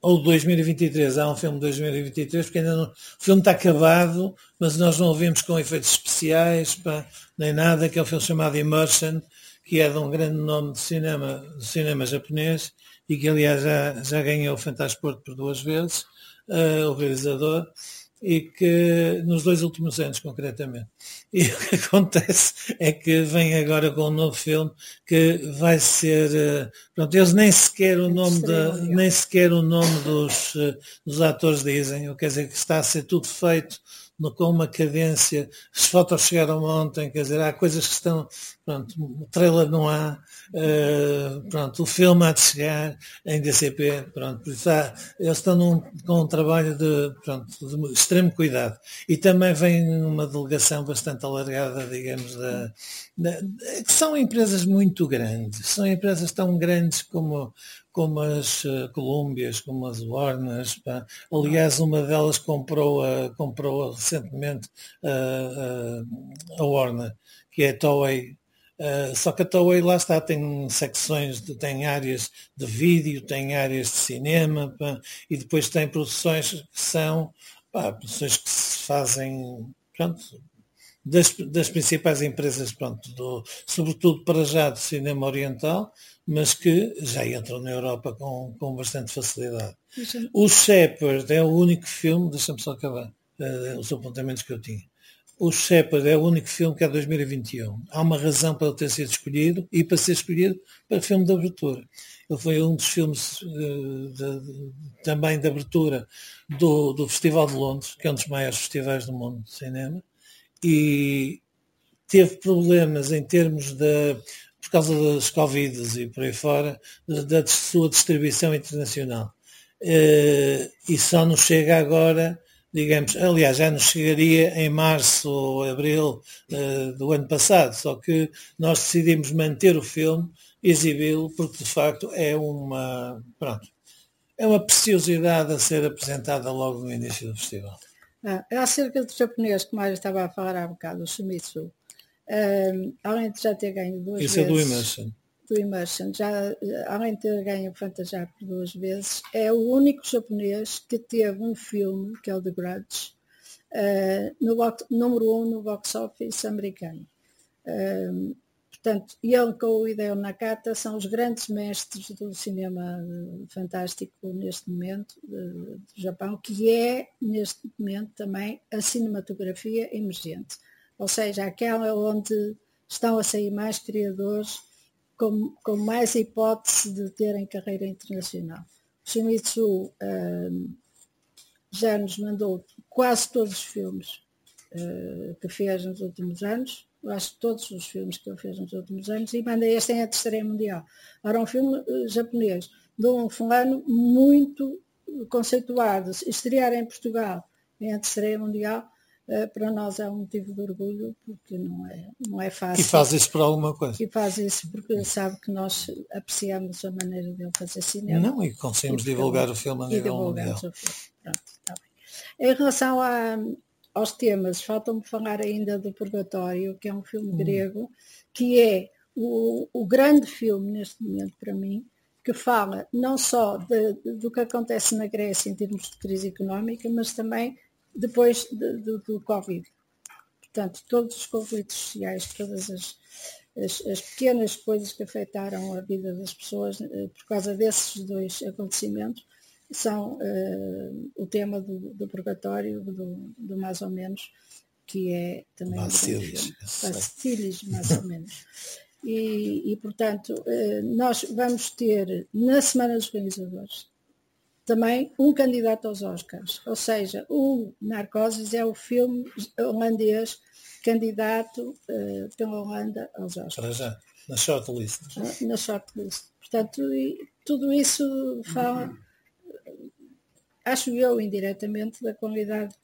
Ou de 2023, há um filme de 2023, porque ainda não, o filme está acabado, mas nós não o vimos com efeitos especiais, pá, nem nada, que é um filme chamado Immersion, que é de um grande nome de cinema, de cinema japonês, e que aliás já, já ganhou o Fantasporto por duas vezes, uh, o realizador, e que nos dois últimos anos concretamente. E [laughs] o que acontece é que vem agora com um novo filme que vai ser, eh, pronto, eles nem sequer o nome da, nem sequer o nome dos, eh, dos atores dizem, quer dizer que está a ser tudo feito com uma cadência, as fotos chegaram ontem, quer dizer, há coisas que estão, pronto, o trailer não há, uh, pronto, o filme há de chegar em DCP, pronto, eles estão num, com um trabalho de, pronto, de extremo cuidado. E também vem uma delegação bastante alargada, digamos, da, que são empresas muito grandes, são empresas tão grandes como, como as uh, Colômbias, como as Warners. Aliás, uma delas comprou, uh, comprou recentemente uh, a Warner, que é a Toei. só que a Toei lá está, tem secções, de, tem áreas de vídeo, tem áreas de cinema, pá, e depois tem produções que são pá, produções que se fazem pronto, das, das principais empresas, pronto, do, sobretudo para já do cinema oriental, mas que já entram na Europa com, com bastante facilidade. O Shepard é o único filme, deixa-me só acabar, uh, os apontamentos que eu tinha. o Shepard é o único filme que é 2021. Há uma razão para ele ter sido escolhido e para ser escolhido para filme de abertura. Ele foi um dos filmes uh, de, de, também de abertura do, do Festival de Londres, que é um dos maiores festivais do mundo de cinema, e teve problemas em termos de, por causa das Covid e por aí fora, da sua distribuição internacional. Uh, e só nos chega agora digamos, aliás, já nos chegaria em março ou abril uh, do ano passado, só que nós decidimos manter o filme, exibi-lo, porque de facto é uma, pronto, é uma preciosidade a ser apresentada logo no início do festival. Ah, acerca do japonês que mais estava a falar há bocado, o Shimizu, um, além de já ter ganho duas Isso vezes... é do Immersion do Immersion, já, além de ter ganho o Fantasia por duas vezes, é o único japonês que teve um filme, que é o The Grudge, uh, no box, número um no box office americano. Uh, portanto, ele com o Hideo Nakata são os grandes mestres do cinema fantástico neste momento do Japão, que é neste momento também a cinematografia emergente. Ou seja, aquela onde estão a sair mais criadores com, com mais hipótese de terem carreira internacional. Shimizu um, já nos mandou quase todos os filmes uh, que fez nos últimos anos, eu acho que todos os filmes que ele fez nos últimos anos, e manda este em a terceira mundial. Era um filme uh, japonês, de um fulano muito conceituado, estrear em Portugal em a terceira mundial, eh, para nós é um motivo de orgulho porque não é, não é fácil. E faz isso por alguma coisa. E faz isso porque sabe que nós apreciamos a maneira dele fazer cinema. Não, e conseguimos e divulgar o filme a nível mundial. Em relação a, aos temas, falta-me falar ainda do Purgatório, que é um filme hum. grego, que é o, o grande filme neste momento para mim, que fala não só de, do que acontece na Grécia em termos de crise económica, mas também depois de, de, do Covid. Portanto, todos os conflitos sociais, todas as, as, as, pequenas coisas que afetaram a vida das pessoas eh, por causa desses dois acontecimentos são uh, o tema do, do purgatório, do, do, mais ou menos, que é também Vacilis, Vacilis mais ou menos. E, e portanto, uh, nós vamos ter na Semana dos Realizadores também um candidato aos Oscars. Ou seja, o Narcoses é o filme holandês candidato uh, pela Holanda aos Oscars. Para já, na shortlist. Uh, na shortlist. Portanto, tudo isso fala, acho eu, indiretamente, da qualidade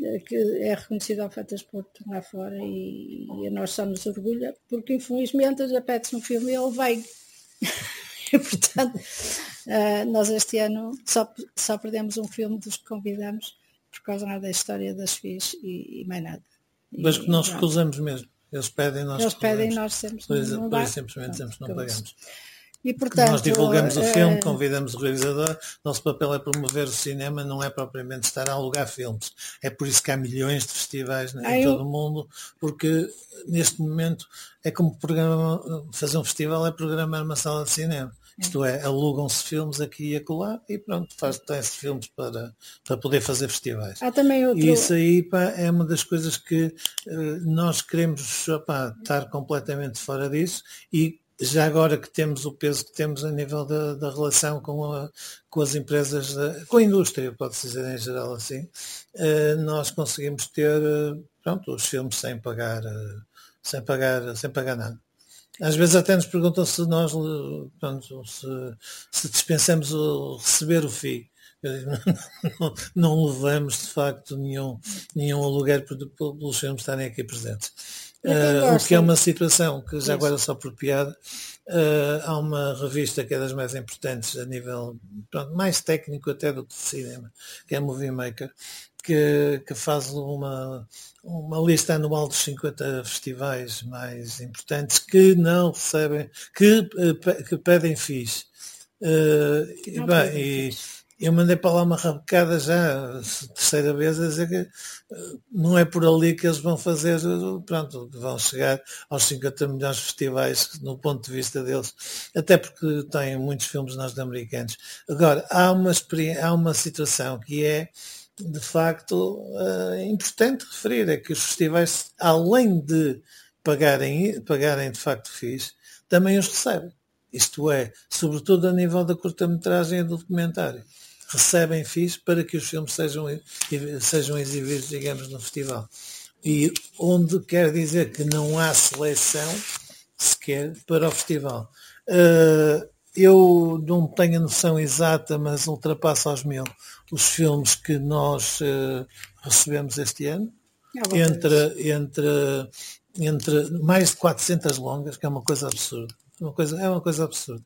uh, que é reconhecida ao Fantasporto lá fora e, e a nós só nos orgulha, porque infelizmente já pede-se um filme e ele vem. [laughs] E, portanto, uh, nós este ano só, só perdemos um filme dos que convidamos por causa da história das FIS e, e mais nada. Mas que nós recusamos mesmo. Eles pedem, nós Eles pedem, nós sempre por, não por simplesmente dizemos não pagamos. E, portanto, nós divulgamos o filme, eh, convidamos o realizador, nosso papel é promover o cinema, não é propriamente estar a alugar filmes. É por isso que há milhões de festivais né, em todo o mundo, porque neste momento é como programa, fazer um festival é programar uma sala de cinema. Isto é, alugam-se filmes aqui e acolá e pronto, tem-se filmes para, para poder fazer festivais. Há também outro... E isso aí pá, é uma das coisas que uh, nós queremos pá, estar completamente fora disso e já agora que temos o peso que temos a nível da, da relação com, a, com as empresas, com a indústria, pode-se dizer em geral assim, uh, nós conseguimos ter uh, pronto, os filmes sem pagar, uh, sem pagar, sem pagar nada. Às vezes até nos perguntam se nós pronto, se, se dispensamos o receber o FII. [laughs] Não, não, levamos de facto nenhum, nenhum aluguer pelos filmes estarem aqui presentes. Uh, o que é uma situação que já agora só por piada, uh, há uma revista que é das mais importantes a nível pronto, mais técnico até do que de cinema, que é a Movie Maker, que, que faz uma, uma lista anual dos 50 festivais mais importantes que não recebem, que, eh, que pedem FIIs. Uh, e, bem, e, eu mandei para lá uma rabecada já, terceira vez, a dizer que eh, não é por ali que eles vão fazer, pronto, vão chegar aos 50 milhões de festivais no ponto de vista deles, até porque têm muitos filmes norte-americanos. Agora, há uma, há uma situação que é de facto, é importante referir é que os festivais, além de pagarem, pagarem de facto FIIs, também os recebem. Isto é, sobretudo a nível da curta-metragem e do documentário. Recebem FIIs para que os filmes sejam, sejam exibidos, digamos, no festival. E onde quer dizer que não há seleção sequer para o festival. Uh, eu não tenho a noção exata, mas ultrapassa aos mil os filmes que nós uh, recebemos este ano. É entre, entre, entre mais de 400 longas, que é uma coisa absurda. Uma coisa, é uma coisa absurda.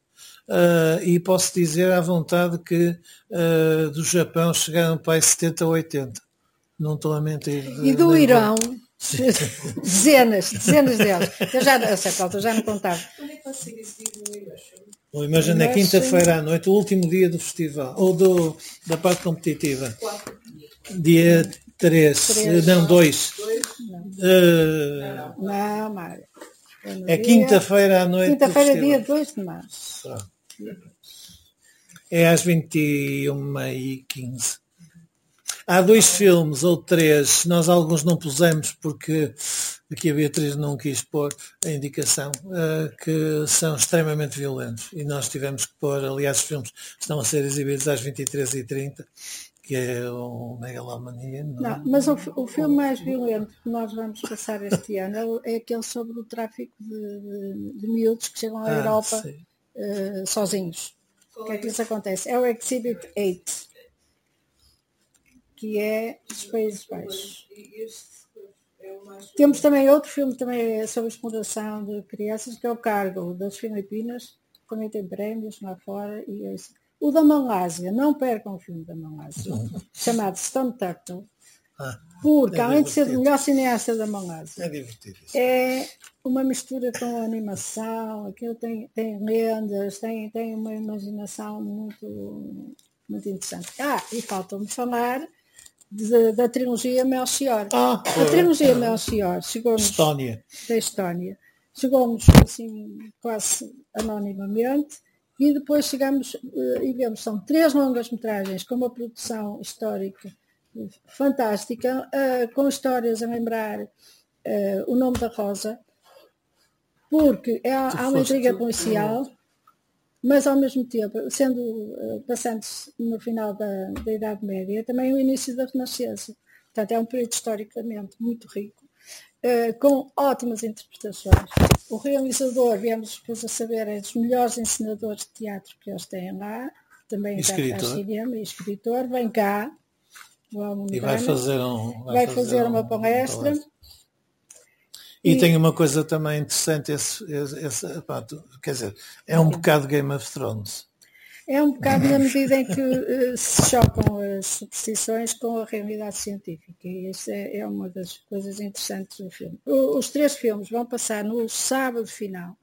Uh, e posso dizer à vontade que uh, do Japão chegaram para aí 70 ou 80. Não estou a mentir. E do Irão, [laughs] dezenas, dezenas delas. Eu já, a certa altura já não contava. É Irão? Imagina, é quinta-feira à noite, o último dia do festival, ou do, da parte competitiva. Dia 3, não, 2. Não, não Mário. É quinta-feira à noite. Quinta-feira, dia 2 de março. É às 21h15. Há dois filmes ou três, nós alguns não pusemos porque aqui a Beatriz não quis pôr a indicação, uh, que são extremamente violentos. E nós tivemos que pôr, aliás, os filmes estão a ser exibidos às 23h30, que é o Megalomania. Não, não mas o, o, filme mais violento que nós vamos passar este ano é aquele sobre o tráfico de, de, de miúdos que chegam à ah, Europa uh, sozinhos. O que é que lhes acontece? É o Exhibit 8 que é dos Países Baixos. Temos também outro filme também sobre exploração de crianças, que é o Cargo, das Filipinas, também tem prémios lá fora. E é o da Malásia, não percam o filme da Malásia, chamado Stone Turtle, ah, porque é além de ser o melhor cineasta da Malásia, é, é uma mistura com animação, aquilo tem, tem lendas, tem, tem uma imaginação muito, muito interessante. Ah, e falta-me falar de, da trilogia Melchior. Ah, a trilogia Melchior chegou-nos Estónia. da Estónia. Chegou-nos assim quase anonimamente e depois chegamos uh, e vemos, são três longas metragens com uma produção histórica fantástica, uh, com histórias a lembrar uh, o nome da Rosa, porque é, há uma intriga policial mas ao mesmo tempo, sendo uh, passando no final da, da Idade Média, também o início da Renascença. Portanto, é um período historicamente muito rico, uh, com ótimas interpretações. O realizador, viemos depois a saber, é dos melhores ensinadores de teatro que eles têm lá, também escritor. cinema e escritor, vem cá, e vai fazer, um, vai, vai fazer, fazer uma palestra. palestra e, e, tem uma coisa também interessante, esse, esse, pá, quer dizer, é um bocado Game of Thrones. É um bocado na medida em que uh, [laughs] se chocam as superstições com a realidade científica. E isso é, é uma das coisas interessantes do filme. O, os três filmes vão passar no sábado final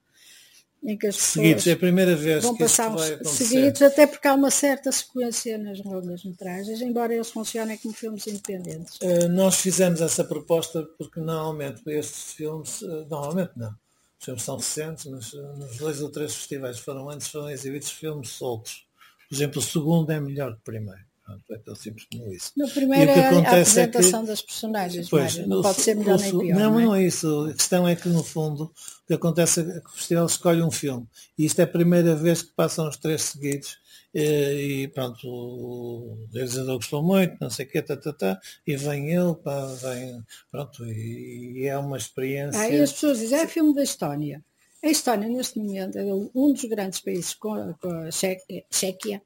em que as seguidos, é a primeira vez vão que passar acontecer. seguidos, até porque há uma certa sequência nas longas metragens, embora eles funcionem como filmes independentes. Uh, nós fizemos essa proposta porque normalmente estes filmes, uh, normalmente não, os filmes são recentes, mas uh, nos dois ou três festivais foram antes, foram exibidos filmes soltos. Por exemplo, o segundo é melhor que o primeiro. É tão simples como isso. No primeiro a apresentação é que, das personagens, pois, Mário, não pode ser melhor nem pior. Não, não é? não é isso. A questão é que, no fundo, o que acontece é que o festival escolhe um filme. E isto é a primeira vez que passam os três seguidos. E, e pronto, o realizador gostou muito, não sei o quê, tá, tá, tá, e vem ele, pá, vem, pronto, e, e é uma experiência. Ah, e as pessoas dizem, é filme da Estónia. A Estónia, neste momento, é um dos grandes países com, com a Chequia,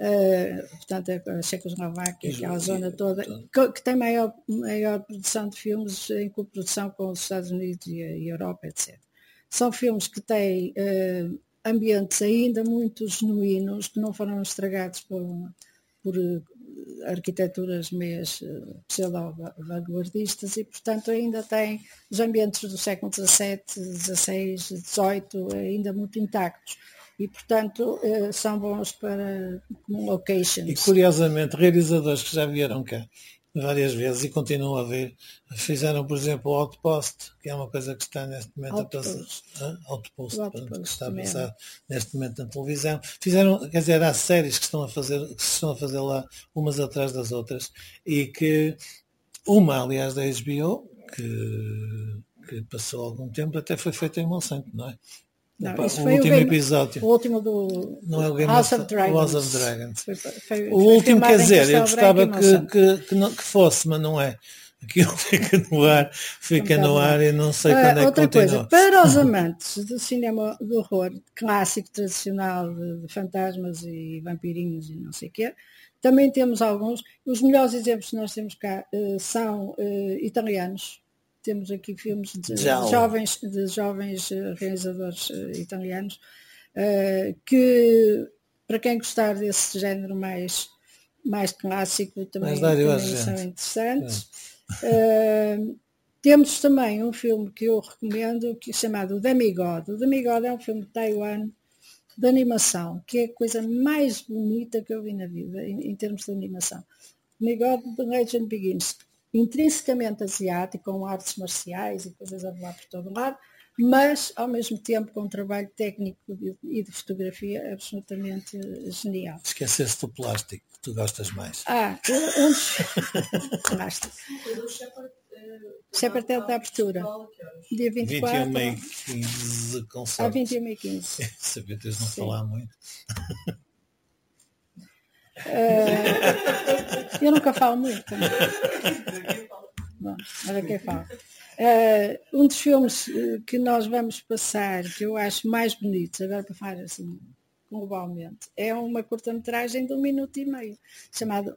Uh, portanto, a Checoslováquia, aquela zona toda, que, que, tem maior, maior produção de filmes em coprodução com os Estados Unidos e a, e a Europa, etc. São filmes que têm uh, ambientes ainda muito genuínos, que não foram estragados por, por uh, arquiteturas meias pseudo-vanguardistas e, portanto, ainda têm os ambientes do século XVII, XVI, XVIII ainda muito intactos e, portanto, eh, são bons para locations. E, curiosamente, realizadores que já vieram cá várias vezes e continuam a ver. Fizeram, por exemplo, o Outpost, que é uma coisa que está neste momento Outpost. a passar. Outpost, Outpost, que está a mesmo. passar neste momento na televisão. Fizeram, quer dizer, há séries que estão a fazer, que se estão a fazer lá umas atrás das outras e que uma, aliás, da HBO, que, que passou algum tempo, até foi feita em Monsanto, não é? Não, Opa, isso o foi o último Game- episódio. O último do Não é o Game House of, Dragons. House of Dragons. Foi- foi- O foi último, filmado quer dizer, eu gostava que, que, que, não- que fosse, mas não é. Aquilo fica no ar, fica no ar e não sei Ah, quando é que outra continua. coisa, para os [laughs] amantes do cinema do horror clássico, tradicional, de, de fantasmas e vampirinhos e não sei o quê, também temos alguns. Os melhores exemplos que nós temos cá eh, são eh, italianos. Temos aqui filmes de jovens, de jovens eh, realizadores eh, italianos eh, que, para quem gostar desse género mais, mais clássico, também, também são interessantes. Uh, temos também um filme que eu recomendo que é chamado Demigod. O Demigod é um filme de Taiwan de animação, que é a coisa mais bonita que eu vi na vida em, em termos de animação. Demigod The Legend Begins, intrinsecamente asiático, com artes marciais e coisas a voar por todo lado, mas ao mesmo tempo com um trabalho técnico e- de fotografia absolutamente eh, genial. Esqueceste do plástico, que tu gostas mais. Ah, um dos... [laughs] Plástico. É da abertura. Dia 24. 21 e 15 com A sorte. 21 e 15. [laughs] Sabia não Sim. falar muito. Eu nunca falo muito. Bom, olha quem fala. Eh, um dos filmes eh, que nós vamos passar, que eu acho mais bonitos, agora para falar assim, globalmente, é uma curta-metragem de um minuto e meio, chamado,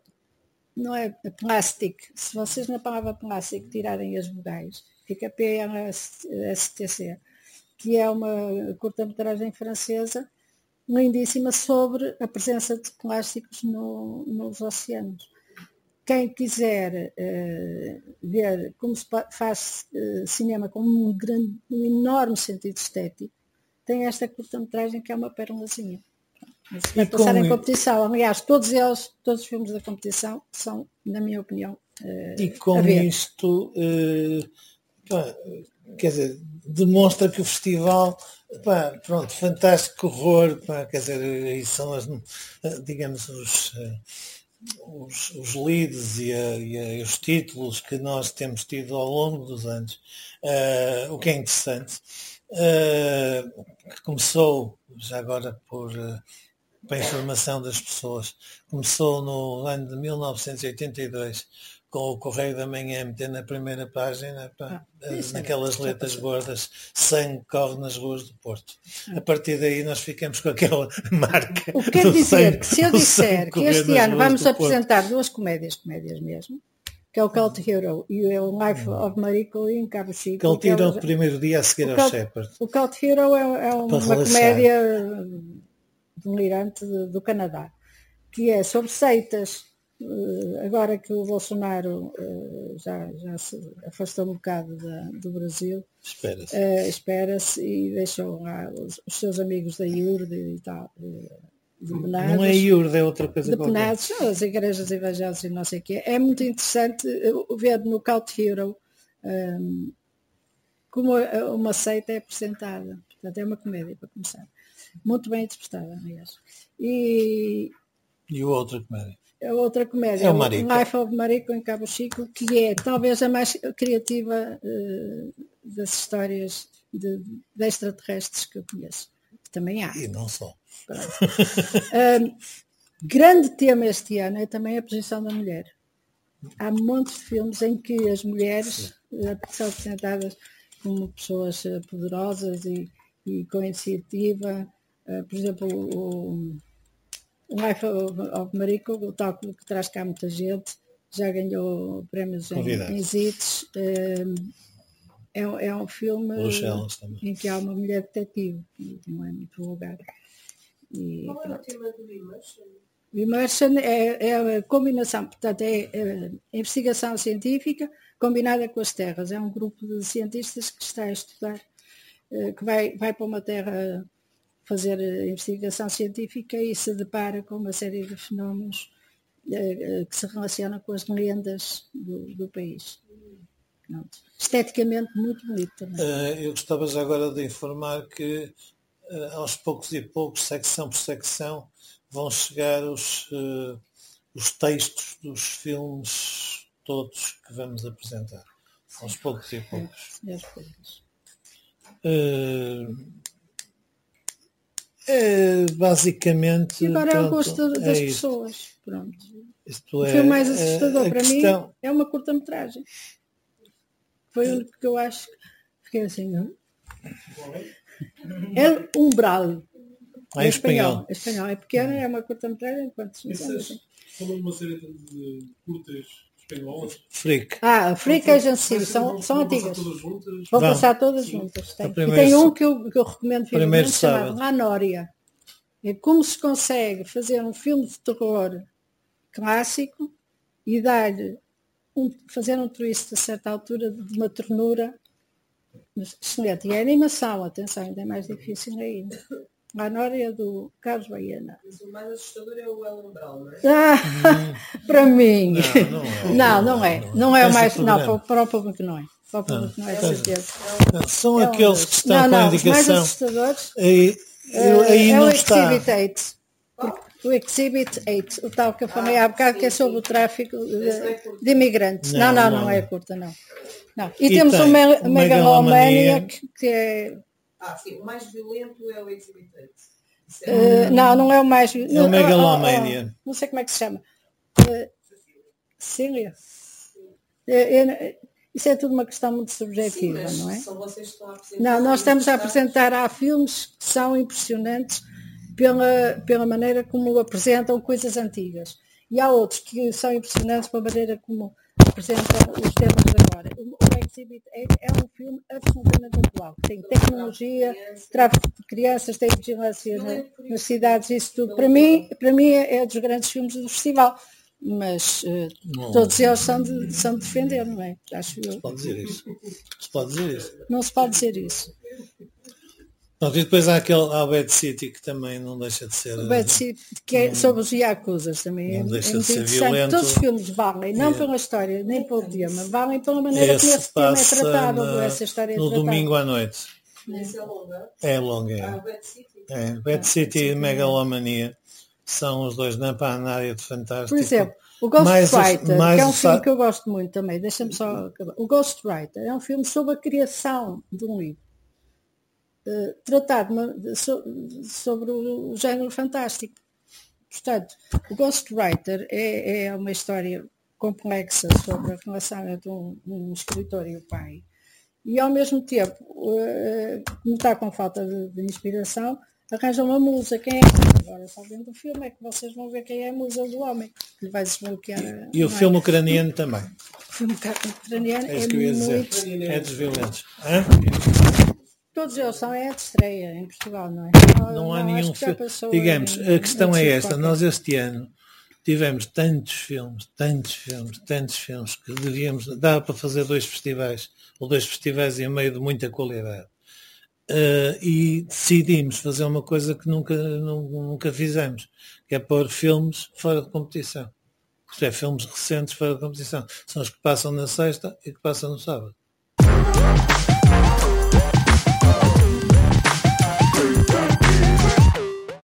não é Plastic, se vocês na palavra Plastic tirarem as vogais, fica PLSTC, que é uma curta-metragem francesa lindíssima sobre a presença de plásticos no- nos oceanos. Quem quiser eh, ver como se faz eh, cinema com um, grande, um enorme sentido estético, tem esta curta-metragem que é uma pérola,zinha. Mas Vai E passar em com- competição. Aliás, todos eles, todos os filmes da competição são, na minha opinião, eh, E com isto, quer dizer, demonstra que o festival, pá, pronto, fantástico horror, pá, quer dizer, são as, eh, digamos, os, eh, os, os leads e, a- e a- e os títulos que nós temos tido ao longo dos anos, eh, o que é interessante, eh, que começou já agora por, eh, para informação das pessoas, começou no ano de 1982 com o Correio da Manhã meter na primeira página, pá, Ah, eh, era- naquelas já letras gordas, sangue corre nas ruas do Porto. Ah. A partir daí nós ficamos com aquela [laughs] marca. O que quer dizer sangue- que se eu disser que este ano vamos apresentar duas comédias, comédias mesmo, que é o Cult Hero e o Life of Mariko em Cabo Chico. Que ele é tira o- primeiro dia a seguir ao Cult- Shepard. O Cult Hero é, é uma relaxar. comédia delirante de- do Canadá, que é sobre seitas. Eh, Agora que o Bolsonaro eh, já, já se afastou um bocado da- do Brasil, Espera-se. eh, espera-se e deixou lá os, os seus amigos da IURD e tal, depenados. Não é Iurde, é outra coisa. Depenados, são as igrejas evangélicas e não sei o quê. É muito interessante ver no Cult Hero ehm, como uma seita é apresentada. Portanto, é uma comédia para começar. Muito bem interpretada, aliás. E E o outro comédia. a outra comédia, É o Marico. Life of Marico em Cabo Chico, que é talvez a mais criativa eh, das histórias de, de extraterrestres que eu conheço. Que também há. E não só. Um, [laughs] grande tema este ano é também a posição da mulher. Há montes de filmes em que as mulheres eh, são apresentadas como pessoas eh, poderosas e, e com iniciativa. Eh, por exemplo, o Life of, Marico, o tal que que traz cá muita gente, já ganhou prémios em, Convidados. em ZITs. é, um- é um filme em que há uma mulher detetive, não é muito vulgar. E, Qual era o tema do Immersion? O Immersion é, é a combinação, portanto, é, é investigação científica combinada com as terras. É um grupo de cientistas que está a estudar, eh, que vai, vai para uma terra fazer eh, investigação científica e se depara com uma série de fenómenos uh, que se relaciona com as lendas do, do país. Pronto. Esteticamente muito bonito também. Eu gostava já agora de informar que aos poucos e poucos, secção por secção, vão chegar os, os textos dos filmes todos que vamos apresentar. Aos poucos e poucos. É, uh, é, basicamente. E agora é o gosto das é pessoas. Pronto. Isto o é, filme mais assustador para questão... mim é uma curta-metragem. Foi o único que eu acho. Fiquei assim, não? É Umbral. Ah, é espanhol. É espanhol. É pequena, é uma curta-metragem. Essas são uma série de curtas Freak. Ah, Freak Agency, são, são antigas. Vão passar todas juntas. Tem. E tem um que eu, que eu recomendo vivamente chamado Anória. É como se consegue fazer um filme de terror clássico e dar um, fazer um twist a certa altura de uma ternura excelente. E é animação, atenção, ainda é mais difícil ainda. A Nória do Carlos Baiana. Mas o mais assustador é o Ellen Brown, não é? Ah, [laughs] para mim. Não, não é. Não, é o mais. Não, para o público não é. Para o público não é, certeza. São aqueles que estão com a indicação. Os mais assustadores. Aí, aí é não o está. Exhibit 8. O Exhibit 8, o tal que eu falei há bocado, que é sobre o tráfico de, de imigrantes. Não, não, não, é curta, não. não. E, e temos o Megalomania, que, que é ah, sim, o mais violento é o 8. Uh, não, não é o mais. É o Megalomania. Oh, oh, não sei como é que se chama. Uh, Cília. Uh, isso é tudo uma questão muito subjetiva, sim, não é? São vocês que estão a apresentar. Não, nós estamos a apresentar há filmes que são impressionantes pela, pela maneira como apresentam coisas antigas. E há outros que são impressionantes pela maneira como apresentam os temas de agora. Exhibit é, é um filme absolutamente atual. Tem tecnologia, tráfico de crianças, tem vigilância na, nas cidades, isso tudo. Para mim, para mim é, é dos grandes filmes do festival. Mas uh, todos eles são de, são de defender, não é? Acho eu. Se pode dizer isso. Se pode dizer isso. Não se pode dizer isso. Pronto, e depois há aquele há o Bad City que também não deixa de ser. O Bad City, que é sobre os Yakuzas também. Não é, deixa é de ser violento. Todos os filmes valem, não é. pela história, nem pelo tema, valem pela maneira esse como esse tema é tratado, na, essa história é No tratada. domingo à noite. É, é longa. É longa, é. Ah, Bad City. É, Bad City e Megalomania são os dois na, na área de fantástico. Por exemplo, o Ghostwriter, que é um filme que eu gosto muito também, deixa-me só acabar. O Ghostwriter é um filme sobre a criação de um livro. Uh, tratar de, so, sobre o, o, género fantástico. Portanto, o Ghostwriter é, é uma história complexa sobre a relação entre um, um escritor e o pai. E ao mesmo tempo, uh, como está com falta de, de inspiração, arranja uma musa. Quem é que agora só vendo o filme é que vocês vão ver quem é a musa do homem, que vai desbloquear. E, e o filme ucraniano também. O filme ucraniano é, é, muito... é dos violentos. Hã? Todos eles são é de estreia em Portugal, não é? Não, não há nenhum filme. Digamos, a questão é esta, nós este ano tivemos tantos filmes, tantos filmes, tantos filmes que devíamos, dá para fazer dois festivais, ou dois festivais em meio de muita qualidade. Uh, e decidimos fazer uma coisa que nunca, nunca fizemos, que é pôr filmes fora de competição. Isto é, filmes recentes fora de competição. São os que passam na sexta e que passam no sábado.